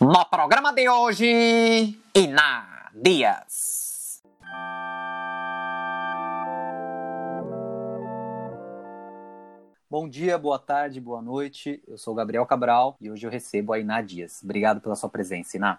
No programa de hoje, Iná Dias. Bom dia, boa tarde, boa noite. Eu sou Gabriel Cabral e hoje eu recebo a Iná Dias. Obrigado pela sua presença, Iná.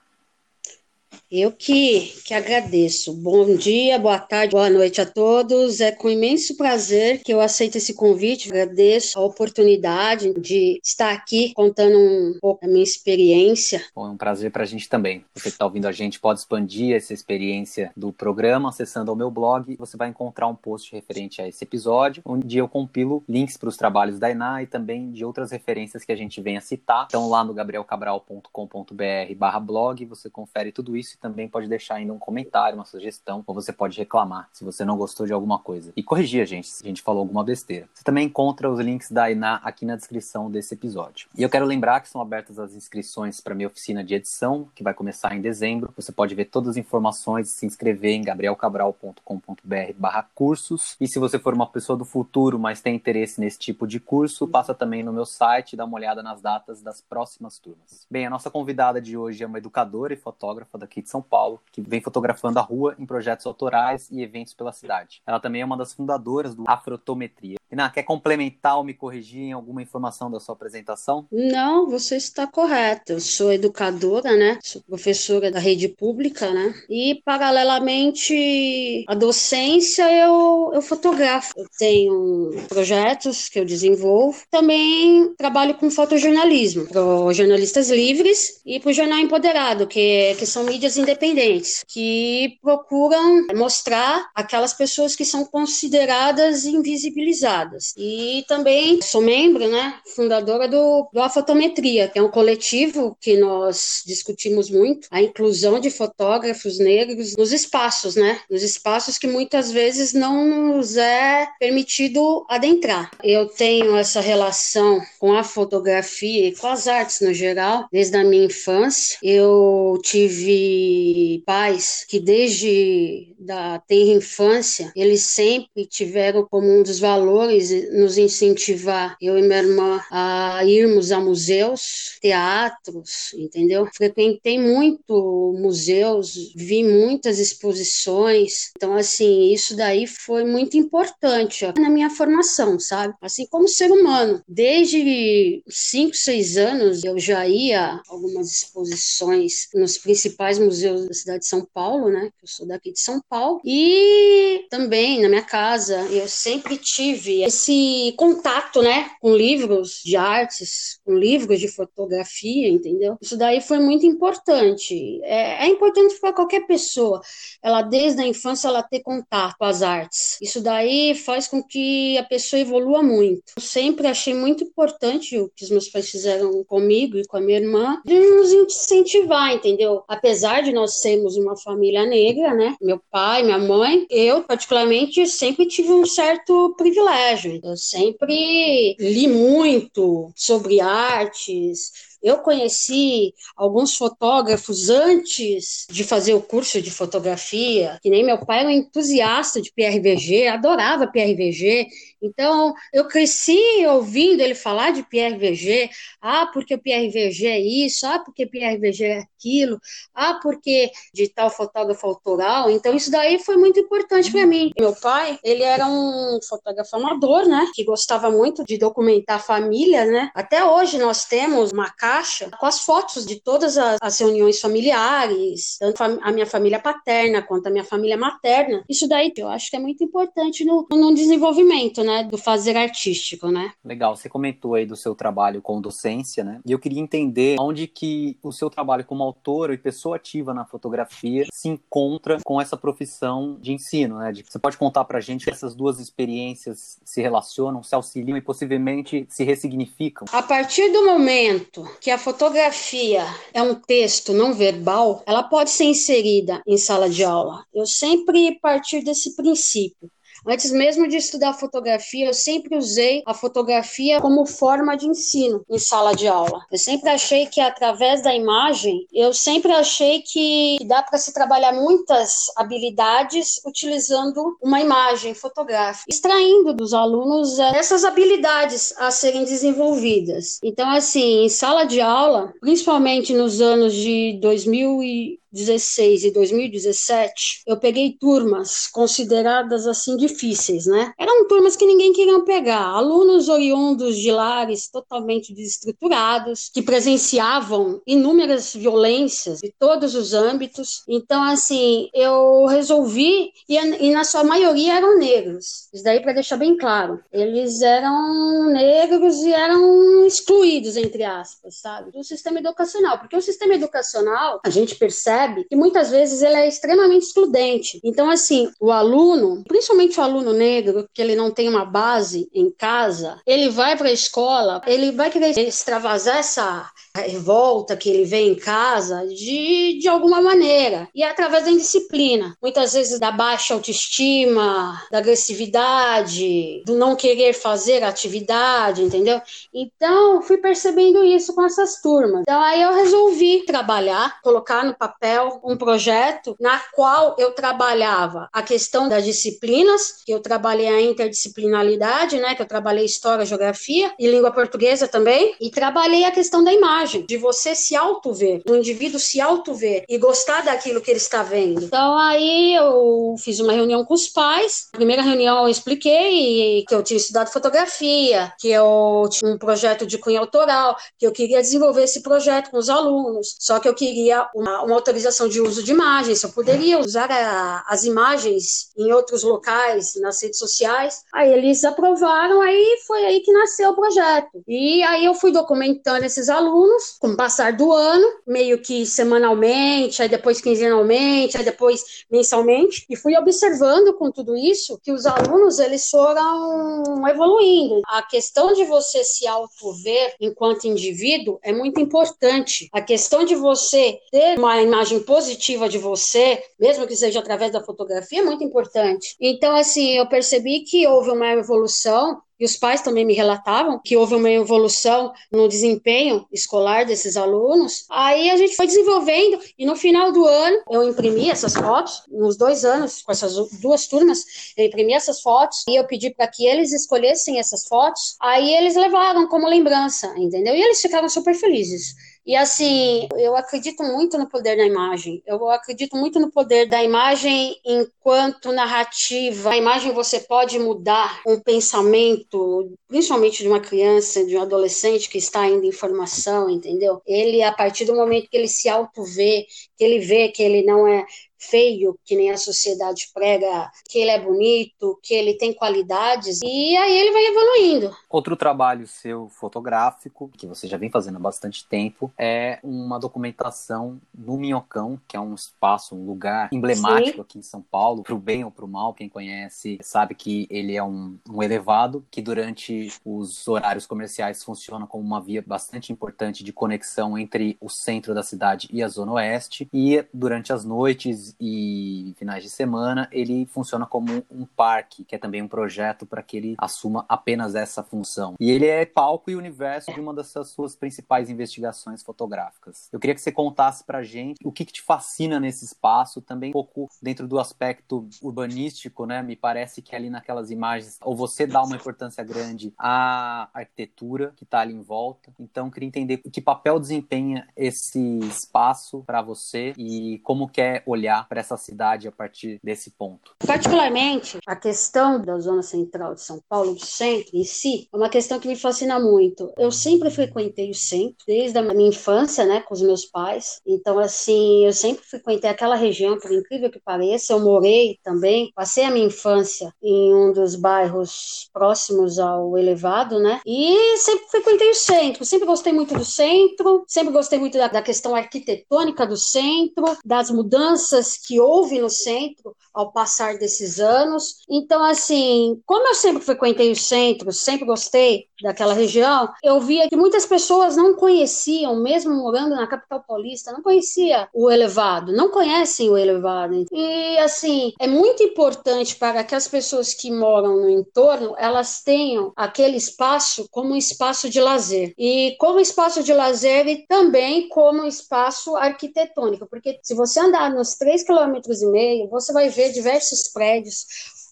Eu que, que agradeço. Bom dia, boa tarde, boa noite a todos. É com imenso prazer que eu aceito esse convite. Agradeço a oportunidade de estar aqui contando um pouco da minha experiência. Bom, é um prazer para a gente também. Você que está ouvindo a gente pode expandir essa experiência do programa acessando o meu blog. Você vai encontrar um post referente a esse episódio, onde eu compilo links para os trabalhos da Iná e também de outras referências que a gente venha citar. Então, lá no gabrielcabral.com.br/blog você confere tudo isso também pode deixar ainda um comentário, uma sugestão, ou você pode reclamar se você não gostou de alguma coisa. E corrigir a gente se a gente falou alguma besteira. Você também encontra os links da Iná aqui na descrição desse episódio. E eu quero lembrar que são abertas as inscrições para minha oficina de edição, que vai começar em dezembro. Você pode ver todas as informações e se inscrever em gabrielcabral.com.br barra cursos. E se você for uma pessoa do futuro, mas tem interesse nesse tipo de curso, passa também no meu site e dá uma olhada nas datas das próximas turmas. Bem, a nossa convidada de hoje é uma educadora e fotógrafa daqui de são Paulo, que vem fotografando a rua em projetos autorais e eventos pela cidade. Ela também é uma das fundadoras do Afrotometria. Ina, quer complementar ou me corrigir em alguma informação da sua apresentação? Não, você está correta. Eu sou educadora, né? Sou professora da rede pública, né? E, paralelamente à docência, eu, eu fotografo. Eu tenho projetos que eu desenvolvo. Também trabalho com fotojornalismo, para jornalistas livres e para o Jornal Empoderado, que, que são mídias independentes, que procuram mostrar aquelas pessoas que são consideradas invisibilizadas e também sou membro, né, fundadora do, do Afotometria, que é um coletivo que nós discutimos muito a inclusão de fotógrafos negros nos espaços, né, nos espaços que muitas vezes não nos é permitido adentrar. Eu tenho essa relação com a fotografia e com as artes no geral desde a minha infância. Eu tive pais que desde da tenra infância eles sempre tiveram como um dos valores nos incentivar, eu e minha irmã, a irmos a museus, teatros, entendeu? Frequentei muito museus, vi muitas exposições. Então, assim, isso daí foi muito importante na minha formação, sabe? Assim como ser humano. Desde 5, 6 anos eu já ia a algumas exposições nos principais museus da cidade de São Paulo, né? Eu sou daqui de São Paulo. E também na minha casa eu sempre tive esse contato, né, com livros de artes, com livros de fotografia, entendeu? Isso daí foi muito importante. É, é importante para qualquer pessoa, ela desde a infância ela ter contato com as artes. Isso daí faz com que a pessoa evolua muito. Eu sempre achei muito importante o que os meus pais fizeram comigo e com a minha irmã, de nos incentivar, entendeu? Apesar de nós sermos uma família negra, né? Meu pai, minha mãe, eu particularmente sempre tive um certo privilégio colégio. Eu sempre li muito sobre artes, eu conheci alguns fotógrafos antes de fazer o curso de fotografia, que nem meu pai era um entusiasta de PRVG, adorava PRVG. Então, eu cresci ouvindo ele falar de PRVG. Ah, porque o PRVG é isso, ah, porque PRVG é aquilo, ah, porque de tal fotógrafo autoral. Então, isso daí foi muito importante para mim. Meu pai, ele era um fotógrafo amador, né, que gostava muito de documentar a família, né. Até hoje nós temos uma caixa com as fotos de todas as, as reuniões familiares, tanto a minha família paterna quanto a minha família materna. Isso daí eu acho que é muito importante no, no desenvolvimento, né, do fazer artístico, né. Legal, você comentou aí do seu trabalho com docência, né, e eu queria entender onde que o seu trabalho como autor e pessoa ativa na fotografia se encontra com essa profissão de ensino, né, de, você pode contar pra gente que essas duas experiências se relacionam, se auxiliam e possivelmente se ressignificam? A partir do momento que a fotografia é um texto não verbal, ela pode ser inserida em sala de aula. Eu sempre partir desse princípio. Antes mesmo de estudar fotografia, eu sempre usei a fotografia como forma de ensino em sala de aula. Eu sempre achei que através da imagem, eu sempre achei que dá para se trabalhar muitas habilidades utilizando uma imagem fotográfica, extraindo dos alunos eh, essas habilidades a serem desenvolvidas. Então, assim, em sala de aula, principalmente nos anos de 2000 e 2016 e 2017, eu peguei turmas consideradas assim difíceis, né? Eram turmas que ninguém queria pegar, alunos oriundos de lares totalmente desestruturados, que presenciavam inúmeras violências de todos os âmbitos. Então, assim, eu resolvi, e, e na sua maioria eram negros, isso daí para deixar bem claro. Eles eram negros e eram excluídos, entre aspas, sabe, do sistema educacional, porque o sistema educacional, a gente percebe percebe que muitas vezes ele é extremamente excludente. Então, assim, o aluno, principalmente o aluno negro, que ele não tem uma base em casa, ele vai para a escola, ele vai querer extravasar essa revolta que ele vê em casa de, de alguma maneira. E é através da indisciplina. Muitas vezes da baixa autoestima, da agressividade, do não querer fazer atividade, entendeu? Então, fui percebendo isso com essas turmas. Então, aí eu resolvi trabalhar, colocar no papel um projeto na qual eu trabalhava a questão das disciplinas, que eu trabalhei a interdisciplinaridade, né, que eu trabalhei história, geografia e língua portuguesa também, e trabalhei a questão da imagem, de você se auto-ver, do indivíduo se auto-ver e gostar daquilo que ele está vendo. Então aí eu fiz uma reunião com os pais. Na primeira reunião eu expliquei que eu tinha estudado fotografia, que eu tinha um projeto de cunho autoral, que eu queria desenvolver esse projeto com os alunos, só que eu queria uma, uma autorização autorização de uso de imagens, eu poderia usar a, as imagens em outros locais, nas redes sociais. Aí eles aprovaram, aí foi aí que nasceu o projeto. E aí eu fui documentando esses alunos com o passar do ano, meio que semanalmente, aí depois quinzenalmente, aí depois mensalmente, e fui observando com tudo isso que os alunos eles foram evoluindo. A questão de você se auto-ver enquanto indivíduo é muito importante. A questão de você ter uma imagem imagem positiva de você, mesmo que seja através da fotografia, é muito importante. Então, assim, eu percebi que houve uma evolução e os pais também me relatavam que houve uma evolução no desempenho escolar desses alunos. Aí a gente foi desenvolvendo e no final do ano eu imprimi essas fotos, nos dois anos, com essas duas turmas, eu imprimi essas fotos e eu pedi para que eles escolhessem essas fotos. Aí eles levaram como lembrança, entendeu? E eles ficaram super felizes. E assim, eu acredito muito no poder da imagem. Eu acredito muito no poder da imagem enquanto narrativa. A imagem você pode mudar um pensamento, principalmente de uma criança, de um adolescente que está ainda em formação, entendeu? Ele, a partir do momento que ele se auto-vê, que ele vê que ele não é feio, que nem a sociedade prega, que ele é bonito, que ele tem qualidades, e aí ele vai evoluindo. Outro trabalho seu fotográfico, que você já vem fazendo há bastante tempo, é uma documentação no Minhocão, que é um espaço, um lugar emblemático Sim. aqui em São Paulo, pro bem ou pro mal, quem conhece sabe que ele é um, um elevado, que durante os horários comerciais funciona como uma via bastante importante de conexão entre o centro da cidade e a zona oeste, e durante as noites e finais de semana, ele funciona como um parque, que é também um projeto para que ele assuma apenas essa função. E ele é palco e universo de uma das suas principais investigações fotográficas. Eu queria que você contasse para gente o que, que te fascina nesse espaço, também um pouco dentro do aspecto urbanístico, né? Me parece que ali naquelas imagens, ou você dá uma importância grande à arquitetura que está ali em volta. Então, queria entender que papel desempenha esse espaço para você e como quer olhar para essa cidade a partir desse ponto? Particularmente, a questão da zona central de São Paulo, do centro em si, é uma questão que me fascina muito. Eu sempre frequentei o centro, desde a minha infância, né, com os meus pais. Então, assim, eu sempre frequentei aquela região, por incrível que pareça. Eu morei também, passei a minha infância em um dos bairros próximos ao elevado, né? E sempre frequentei o centro, sempre gostei muito do centro, sempre gostei muito da, da questão arquitetônica do centro, das mudanças mudanças que houve no centro ao passar desses anos. Então, assim, como eu sempre frequentei o centro, sempre gostei daquela região, eu via que muitas pessoas não conheciam, mesmo morando na capital paulista, não conhecia o elevado, não conhecem o elevado. E assim, é muito importante para que as pessoas que moram no entorno, elas tenham aquele espaço como um espaço de lazer. E como espaço de lazer e também como espaço arquitetônico, porque se você andar nos 3,5 km, você vai ver diversos prédios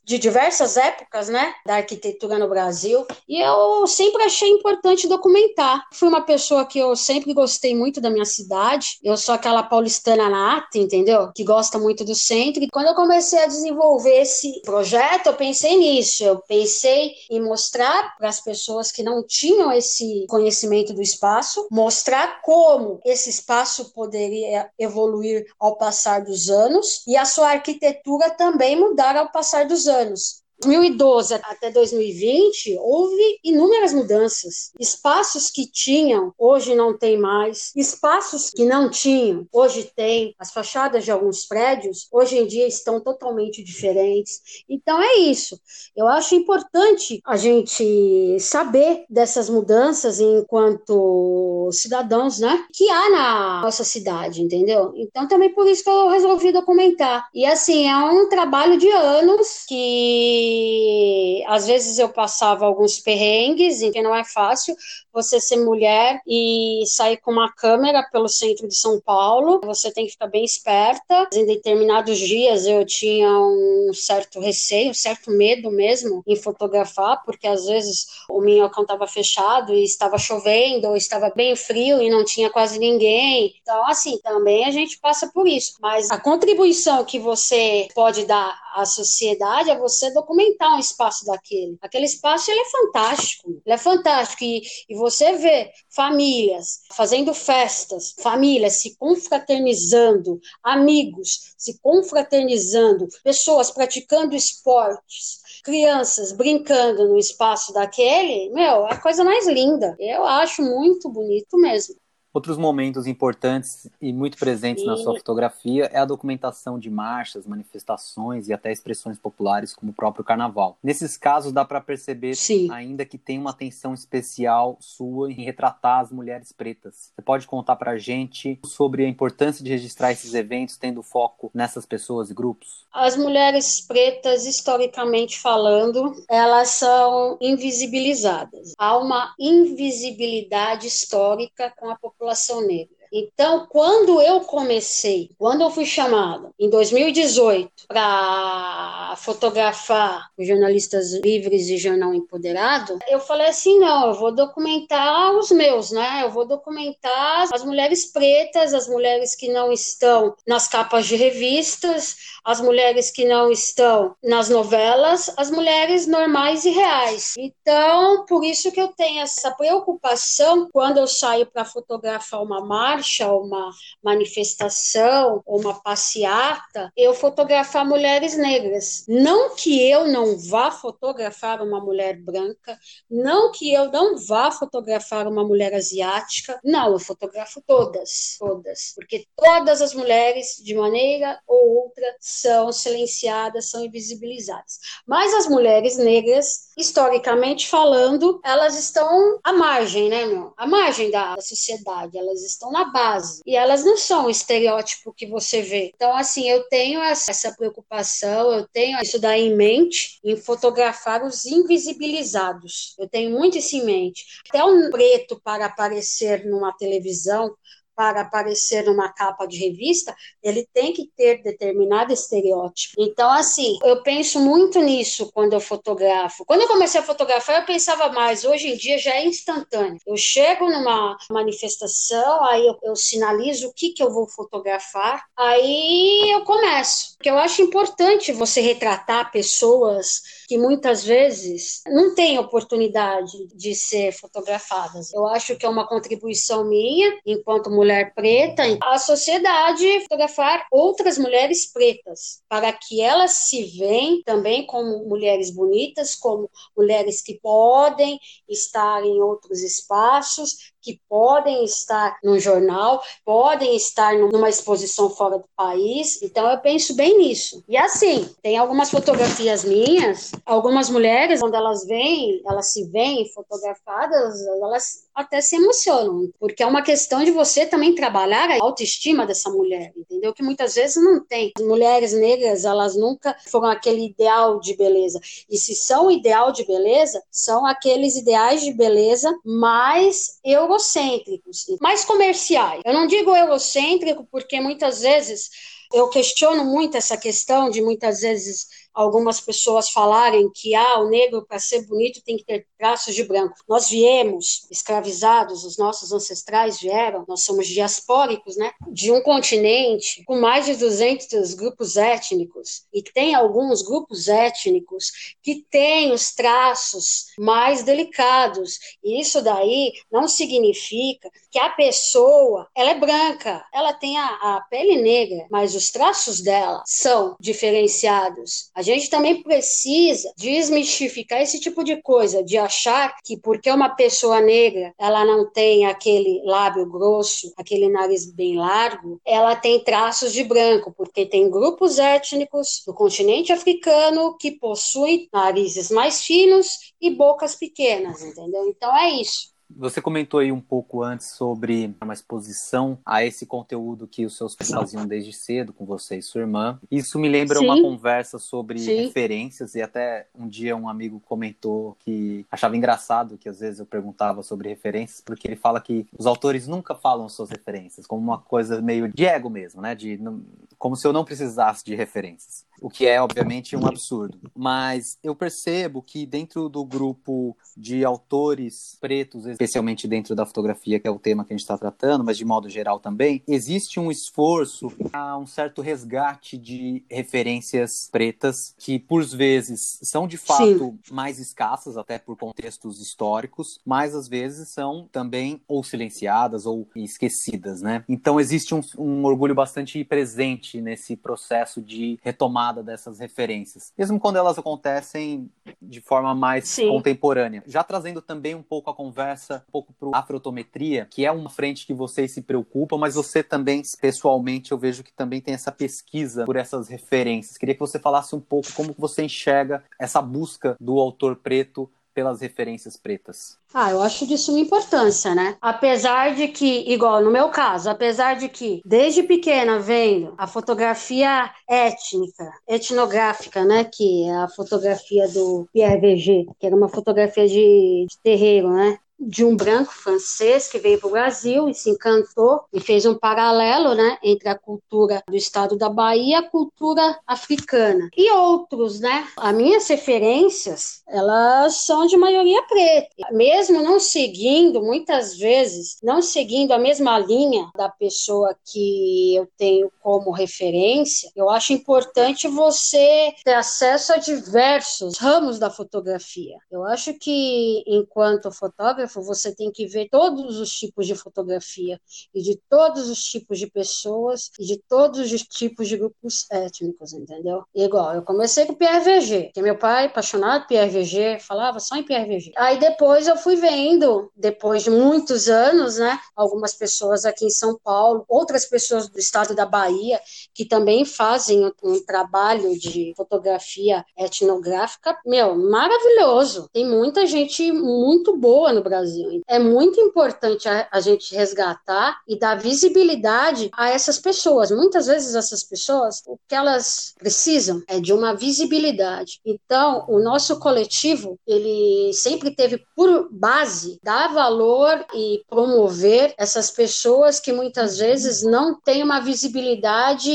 de diversas épocas, né, da arquitetura no Brasil, e eu sempre achei importante documentar. Fui uma pessoa que eu sempre gostei muito da minha cidade, eu sou aquela paulistana nata, entendeu? Que gosta muito do centro, e quando eu comecei a desenvolver esse projeto, eu pensei nisso, eu pensei em mostrar para as pessoas que não tinham esse conhecimento do espaço, mostrar como esse espaço poderia evoluir ao passar dos anos e a sua arquitetura também mudar ao passar dos anos. 2012 até 2020, houve inúmeras mudanças. Espaços que tinham, hoje não tem mais. Espaços que não tinham, hoje tem. As fachadas de alguns prédios, hoje em dia, estão totalmente diferentes. Então, é isso. Eu acho importante a gente saber dessas mudanças enquanto cidadãos, né? Que há na nossa cidade, entendeu? Então, também por isso que eu resolvi documentar. E, assim, é um trabalho de anos que às vezes eu passava alguns perrengues, que não é fácil você ser mulher e sair com uma câmera pelo centro de São Paulo. Você tem que ficar bem esperta. Em determinados dias eu tinha um certo receio, um certo medo mesmo em fotografar, porque às vezes o minhocão estava fechado e estava chovendo, ou estava bem frio e não tinha quase ninguém. Então, assim, também a gente passa por isso. Mas a contribuição que você pode dar à sociedade é você documentar um espaço daquele. Aquele espaço ele é fantástico, ele é fantástico e, e você vê famílias fazendo festas, famílias se confraternizando, amigos se confraternizando, pessoas praticando esportes, crianças brincando no espaço daquele, meu, é a coisa mais linda. Eu acho muito bonito mesmo. Outros momentos importantes e muito presentes Sim. na sua fotografia é a documentação de marchas, manifestações e até expressões populares, como o próprio carnaval. Nesses casos, dá para perceber Sim. ainda que tem uma atenção especial sua em retratar as mulheres pretas. Você pode contar para a gente sobre a importância de registrar esses eventos, tendo foco nessas pessoas e grupos? As mulheres pretas, historicamente falando, elas são invisibilizadas. Há uma invisibilidade histórica com a população população negra. Então, quando eu comecei, quando eu fui chamada em 2018 para fotografar jornalistas livres e jornal empoderado, eu falei assim: não, eu vou documentar os meus, né? Eu vou documentar as mulheres pretas, as mulheres que não estão nas capas de revistas, as mulheres que não estão nas novelas, as mulheres normais e reais. Então, por isso que eu tenho essa preocupação quando eu saio para fotografar uma marca marcha, uma manifestação, uma passeata, eu fotografar mulheres negras. Não que eu não vá fotografar uma mulher branca, não que eu não vá fotografar uma mulher asiática, não, eu fotografo todas, todas, porque todas as mulheres, de maneira ou outra, são silenciadas, são invisibilizadas. Mas as mulheres negras, historicamente falando, elas estão à margem, né, meu? À margem da, da sociedade, elas estão na base. E elas não são o estereótipo que você vê. Então, assim, eu tenho essa preocupação, eu tenho isso daí em mente, em fotografar os invisibilizados. Eu tenho muito isso em mente. Até um preto para aparecer numa televisão, para aparecer numa capa de revista, ele tem que ter determinado estereótipo. Então, assim, eu penso muito nisso quando eu fotografo. Quando eu comecei a fotografar, eu pensava mais. Hoje em dia já é instantâneo. Eu chego numa manifestação, aí eu, eu sinalizo o que, que eu vou fotografar, aí eu começo. Porque eu acho importante você retratar pessoas que muitas vezes não têm oportunidade de ser fotografadas. Eu acho que é uma contribuição minha, enquanto mulher preta, a sociedade fotografar outras mulheres pretas, para que elas se veem também como mulheres bonitas, como mulheres que podem estar em outros espaços, que podem estar no jornal, podem estar numa exposição fora do país. Então eu penso bem nisso. E assim, tem algumas fotografias minhas, algumas mulheres, quando elas vêm, elas se veem fotografadas, elas até se emocionam, porque é uma questão de você também trabalhar a autoestima dessa mulher, entendeu? Que muitas vezes não tem. As mulheres negras, elas nunca foram aquele ideal de beleza. E se são ideal de beleza, são aqueles ideais de beleza mais eurocêntricos, mais comerciais. Eu não digo eurocêntrico porque muitas vezes eu questiono muito essa questão de muitas vezes algumas pessoas falarem que ah, o negro, para ser bonito, tem que ter traços de branco. Nós viemos escravizados, os nossos ancestrais vieram, nós somos diaspóricos, né? De um continente com mais de 200 grupos étnicos e tem alguns grupos étnicos que têm os traços mais delicados. E isso daí não significa que a pessoa, ela é branca, ela tem a, a pele negra, mas os traços dela são diferenciados. A gente também precisa desmistificar esse tipo de coisa, de achar que porque uma pessoa negra ela não tem aquele lábio grosso, aquele nariz bem largo, ela tem traços de branco, porque tem grupos étnicos do continente africano que possuem narizes mais finos e bocas pequenas, entendeu? Então é isso. Você comentou aí um pouco antes sobre uma exposição a esse conteúdo que os seus pais faziam desde cedo com você e sua irmã. Isso me lembra Sim. uma conversa sobre Sim. referências e até um dia um amigo comentou que achava engraçado que às vezes eu perguntava sobre referências porque ele fala que os autores nunca falam suas referências como uma coisa meio de ego mesmo, né? De como se eu não precisasse de referências o que é obviamente um absurdo. Mas eu percebo que dentro do grupo de autores pretos, especialmente dentro da fotografia, que é o tema que a gente está tratando, mas de modo geral também, existe um esforço a um certo resgate de referências pretas que, por vezes, são de fato Sim. mais escassas, até por contextos históricos, mas às vezes são também ou silenciadas ou esquecidas, né? Então existe um, um orgulho bastante presente nesse processo de retomada retomada dessas referências, mesmo quando elas acontecem de forma mais Sim. contemporânea. Já trazendo também um pouco a conversa, um pouco para afrotometria, que é uma frente que vocês se preocupam, mas você também, pessoalmente, eu vejo que também tem essa pesquisa por essas referências. Queria que você falasse um pouco como você enxerga essa busca do autor preto pelas referências pretas? Ah, eu acho de suma importância, né? Apesar de que, igual no meu caso, apesar de que desde pequena vendo a fotografia étnica, etnográfica, né? Que é a fotografia do Pierre Verger, que era uma fotografia de, de terreiro, né? de um branco francês que veio para o Brasil e se encantou e fez um paralelo né, entre a cultura do estado da Bahia e a cultura africana. E outros, né? As minhas referências, elas são de maioria preta. Mesmo não seguindo, muitas vezes, não seguindo a mesma linha da pessoa que eu tenho como referência, eu acho importante você ter acesso a diversos ramos da fotografia. Eu acho que, enquanto fotógrafo, você tem que ver todos os tipos de fotografia e de todos os tipos de pessoas e de todos os tipos de grupos étnicos, entendeu? Igual, eu comecei com Pierre Verger, que meu pai, apaixonado por Verger, falava só em Verger. Aí depois eu fui vendo, depois de muitos anos, né, algumas pessoas aqui em São Paulo, outras pessoas do estado da Bahia, que também fazem um trabalho de fotografia etnográfica, meu, maravilhoso. Tem muita gente muito boa no Brasil. É muito importante a, a gente resgatar e dar visibilidade a essas pessoas. Muitas vezes essas pessoas, o que elas precisam é de uma visibilidade. Então, o nosso coletivo, ele sempre teve por base dar valor e promover essas pessoas que muitas vezes não têm uma visibilidade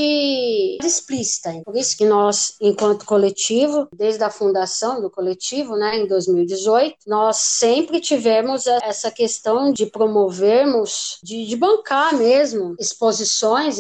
explícita. Por isso que nós, enquanto coletivo, desde a fundação do coletivo, né, em 2018, nós sempre tivemos essa questão de promovermos, de, de bancar mesmo exposições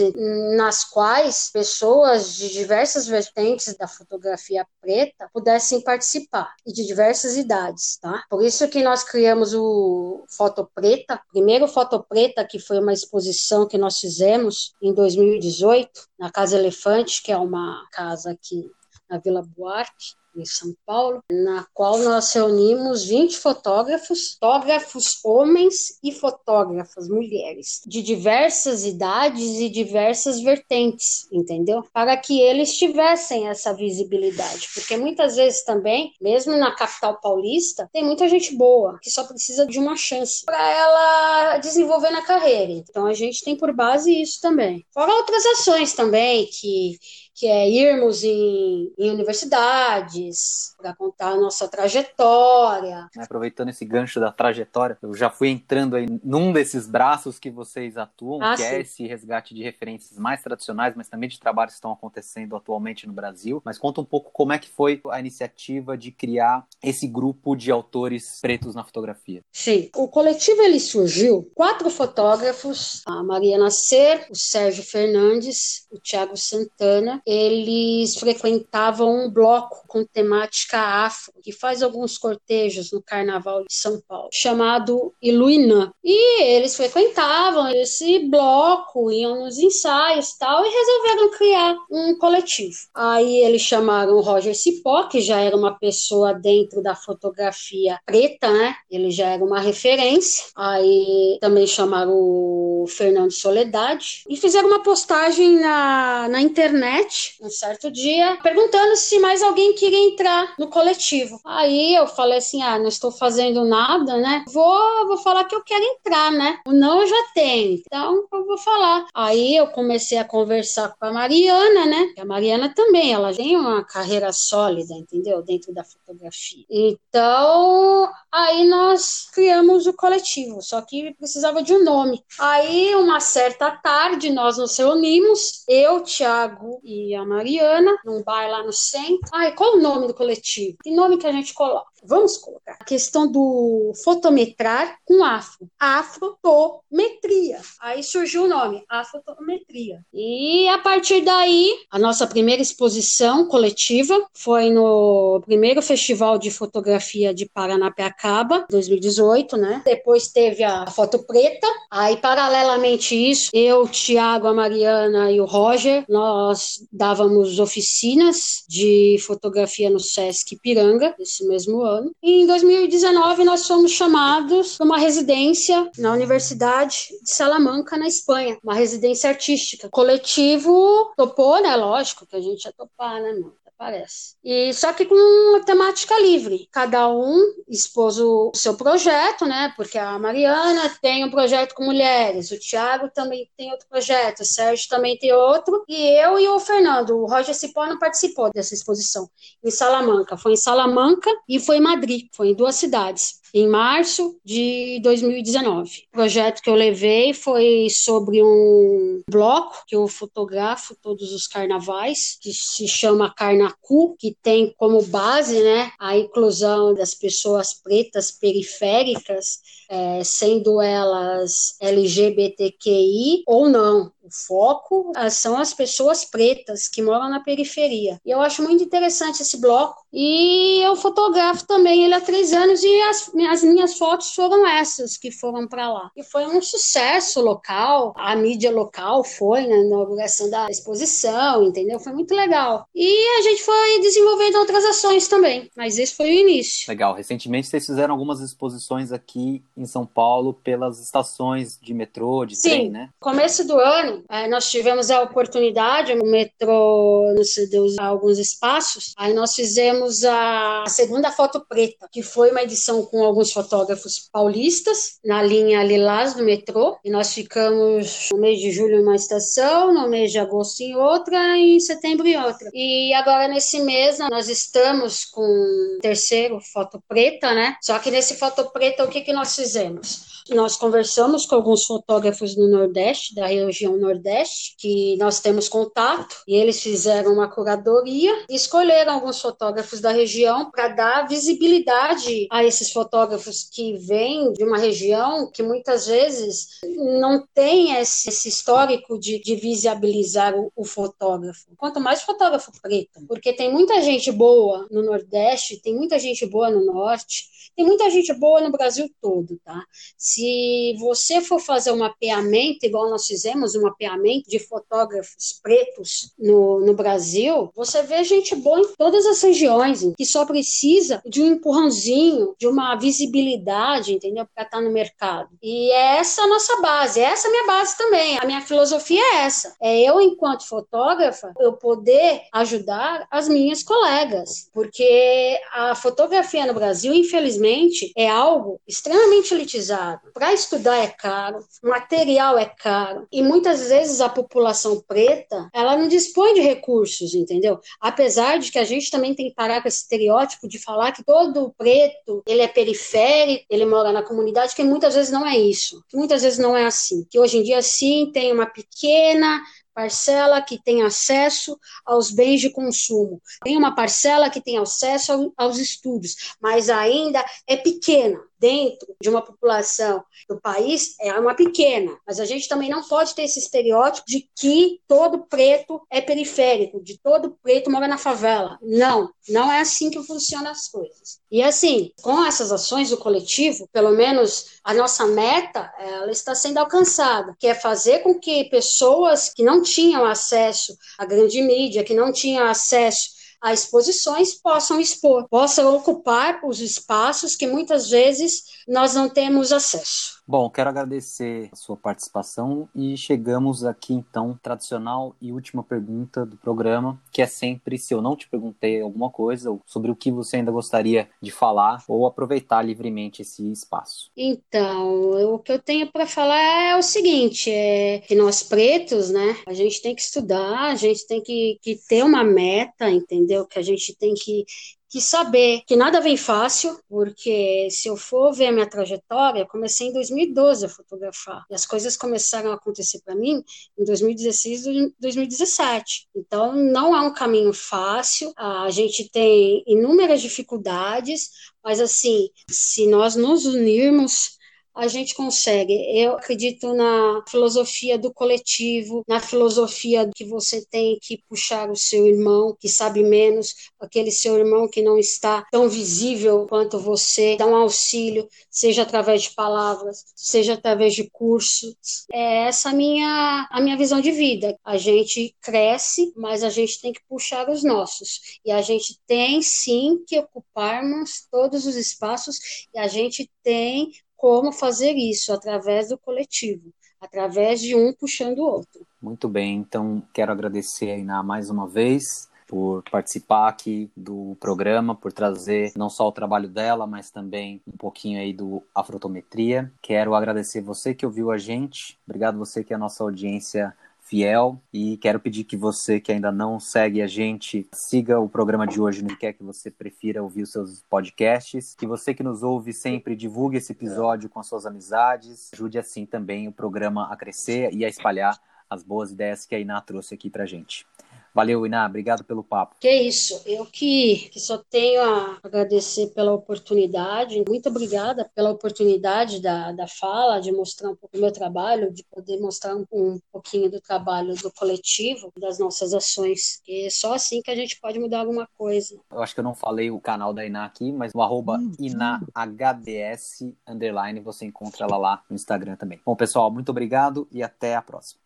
nas quais pessoas de diversas vertentes da fotografia preta pudessem participar e de diversas idades, tá? Por isso que nós criamos o Foto Preta, primeiro Foto Preta, que foi uma exposição que nós fizemos em 2018 na Casa Elefante, que é uma casa aqui na Vila Buarque, em São Paulo, na qual nós reunimos 20 fotógrafos, fotógrafos homens e fotógrafas mulheres, de diversas idades e diversas vertentes, entendeu? Para que eles tivessem essa visibilidade, porque muitas vezes também, mesmo na capital paulista, tem muita gente boa que só precisa de uma chance para ela desenvolver na carreira. Então a gente tem por base isso também. Fora outras ações também que que é irmos em, em universidades para contar a nossa trajetória. Aproveitando esse gancho da trajetória, eu já fui entrando aí num desses braços que vocês atuam, ah, que é sim. é esse resgate de referências mais tradicionais, mas também de trabalhos que estão acontecendo atualmente no Brasil. Mas conta um pouco como é que foi a iniciativa de criar esse grupo de autores pretos na fotografia. Sim, o coletivo ele surgiu quatro fotógrafos, a Mariana Ser, o Sérgio Fernandes, o Thiago Santana eles frequentavam um bloco com temática afro, que faz alguns cortejos no Carnaval de São Paulo, chamado Iluinã. E eles frequentavam esse bloco, iam nos ensaios e tal, e resolveram criar um coletivo. Aí eles chamaram o Roger Cipó, que já era uma pessoa dentro da fotografia preta, né? Ele já era uma referência. Aí também chamaram o Fernando Soledade e fizeram uma postagem na, na internet um certo dia, perguntando se mais alguém queria entrar no coletivo. Aí eu falei assim: ah, não estou fazendo nada, né? Vou, vou falar que eu quero entrar, né? O não já tenho, então eu vou falar. Aí eu comecei a conversar com a Mariana, né? A Mariana também, ela tem uma carreira sólida, entendeu? Dentro da fotografia. Então, aí nós criamos o coletivo, só que precisava de um nome. Aí, uma certa tarde, nós nos reunimos, eu, Thiago e a Mariana, num bar lá no centro. Ai, qual o nome do coletivo? Que nome que a gente coloca? Vamos colocar a questão do fotometrar com afro. Afrotometria. Aí surgiu o nome, afrotometria. E a partir daí, a nossa primeira exposição coletiva foi no primeiro Festival de Fotografia de Paranapiacaba, 2018, né? Depois teve a foto preta. Aí, paralelamente isso, eu, o Thiago, a Mariana e o Roger, nós dávamos oficinas de fotografia no Sesc Piranga, esse mesmo ano. E em 2019 nós fomos chamados para uma residência na Universidade de Salamanca, na Espanha, uma residência artística. O coletivo topou, né? Lógico que a gente ia topar, né, meu? Parece. E só que com uma temática livre. Cada um expôs o seu projeto, né? Porque a Mariana tem um projeto com mulheres, o Thiago também tem outro projeto, o Sérgio também tem outro, e eu e o Fernando, o Roger Cipó não participou dessa exposição em Salamanca. Foi em Salamanca e foi em Madrid, foi em duas cidades em março de 2019. O projeto que eu levei foi sobre um bloco que eu fotografo todos os carnavais, que se chama Carnacu, que tem como base né, a inclusão das pessoas pretas periféricas, é, sendo elas LGBTQI ou não. O foco ah, são as pessoas pretas que moram na periferia. E eu acho muito interessante esse bloco. E eu fotografo também ele há três anos e as, as minhas fotos foram essas que foram para lá. E foi um sucesso local, a mídia local foi na inauguração da exposição, entendeu? Foi muito legal. E a gente foi desenvolvendo outras ações também, mas esse foi o início. Legal. Recentemente vocês fizeram algumas exposições aqui em São Paulo pelas estações de metrô, de Sim. trem, né? Começo do ano é, nós tivemos a oportunidade, o metrô nos cedeu alguns espaços, aí nós fizemos a segunda foto preta, que foi uma edição com alguns fotógrafos paulistas, na linha Lilás do metrô, e nós ficamos no mês de julho em uma estação, no mês de agosto em outra, e em setembro em outra. E agora nesse mês nós estamos com o terceiro foto preta, né? Só que nesse foto preta o que, que nós fizemos? Nós conversamos com alguns fotógrafos no Nordeste, da região Nordeste, que nós temos contato, e eles fizeram uma curadoria e escolheram alguns fotógrafos da região para dar visibilidade a esses fotógrafos que vêm de uma região que muitas vezes não tem esse, esse histórico de, de visibilizar o, o fotógrafo. Quanto mais fotógrafo preto, porque tem muita gente boa no Nordeste, tem muita gente boa no Norte, tem muita gente boa no Brasil todo, tá? Se você for fazer um mapeamento, igual nós fizemos, um mapeamento de fotógrafos pretos no, no Brasil, você vê gente boa em todas as regiões, que só precisa de um empurrãozinho, de uma visibilidade, entendeu? Para estar tá no mercado. E é essa a nossa base, é essa a minha base também. A minha filosofia é essa. É eu, enquanto fotógrafa, eu poder ajudar as minhas colegas. Porque a fotografia no Brasil, infelizmente, é algo extremamente elitizado. Para estudar é caro, material é caro. E muitas vezes a população preta, ela não dispõe de recursos, entendeu? Apesar de que a gente também tem que parar com esse estereótipo de falar que todo preto, ele é periférico, ele mora na comunidade, que muitas vezes não é isso. Que muitas vezes não é assim. Que hoje em dia, sim, tem uma pequena parcela que tem acesso aos bens de consumo, tem uma parcela que tem acesso aos estudos, mas ainda é pequena dentro de uma população do país é uma pequena, mas a gente também não pode ter esse estereótipo de que todo preto é periférico, de todo preto mora na favela. Não, não é assim que funcionam as coisas. E assim, com essas ações do coletivo, pelo menos a nossa meta, ela está sendo alcançada, que é fazer com que pessoas que não tinham acesso à grande mídia, que não tinham acesso a exposições possam expor, possam ocupar os espaços que muitas vezes nós não temos acesso. Bom, quero agradecer a sua participação e chegamos aqui então, tradicional e última pergunta do programa, que é sempre se eu não te perguntei alguma coisa ou sobre o que você ainda gostaria de falar ou aproveitar livremente esse espaço. Então, eu, o que eu tenho para falar é o seguinte, é que nós pretos, né, a gente tem que estudar, a gente tem que, que ter uma meta, entendeu? Que a gente tem que que saber que nada vem fácil, porque se eu for ver a minha trajetória, comecei em 2012 a fotografar. E as coisas começaram a acontecer para mim em 2016 e 2017. Então, não é um caminho fácil, a gente tem inúmeras dificuldades, mas assim, se nós nos unirmos a gente consegue. Eu acredito na filosofia do coletivo, na filosofia que você tem que puxar o seu irmão que sabe menos, aquele seu irmão que não está tão visível quanto você, dar um auxílio, seja através de palavras, seja através de cursos. É essa minha, a minha visão de vida. A gente cresce, mas a gente tem que puxar os nossos. E a gente tem sim que ocuparmos todos os espaços e a gente tem como fazer isso através do coletivo, através de um puxando o outro. Muito bem, então quero agradecer a Iná mais uma vez por participar aqui do programa, por trazer não só o trabalho dela, mas também um pouquinho aí do Afrotometria. Quero agradecer você que ouviu a gente, obrigado você que é a nossa audiência fiel e quero pedir que você que ainda não segue a gente siga o programa de hoje no que quer que você prefira ouvir os seus podcasts, que você que nos ouve sempre divulgue esse episódio com as suas amizades, ajude assim também o programa a crescer e a espalhar as boas ideias que a Iná trouxe aqui pra gente. Valeu, Iná, obrigado pelo papo. Que isso, eu que, que só tenho a agradecer pela oportunidade. Muito obrigada pela oportunidade da, da fala, de mostrar um pouco do meu trabalho, de poder mostrar um, um pouquinho do trabalho do coletivo, das nossas ações. E é só assim que a gente pode mudar alguma coisa. Eu acho que eu não falei o canal da Iná aqui, mas o arroba hum, InáHDS, underline, você encontra ela lá no Instagram também. Bom, pessoal, muito obrigado e até a próxima.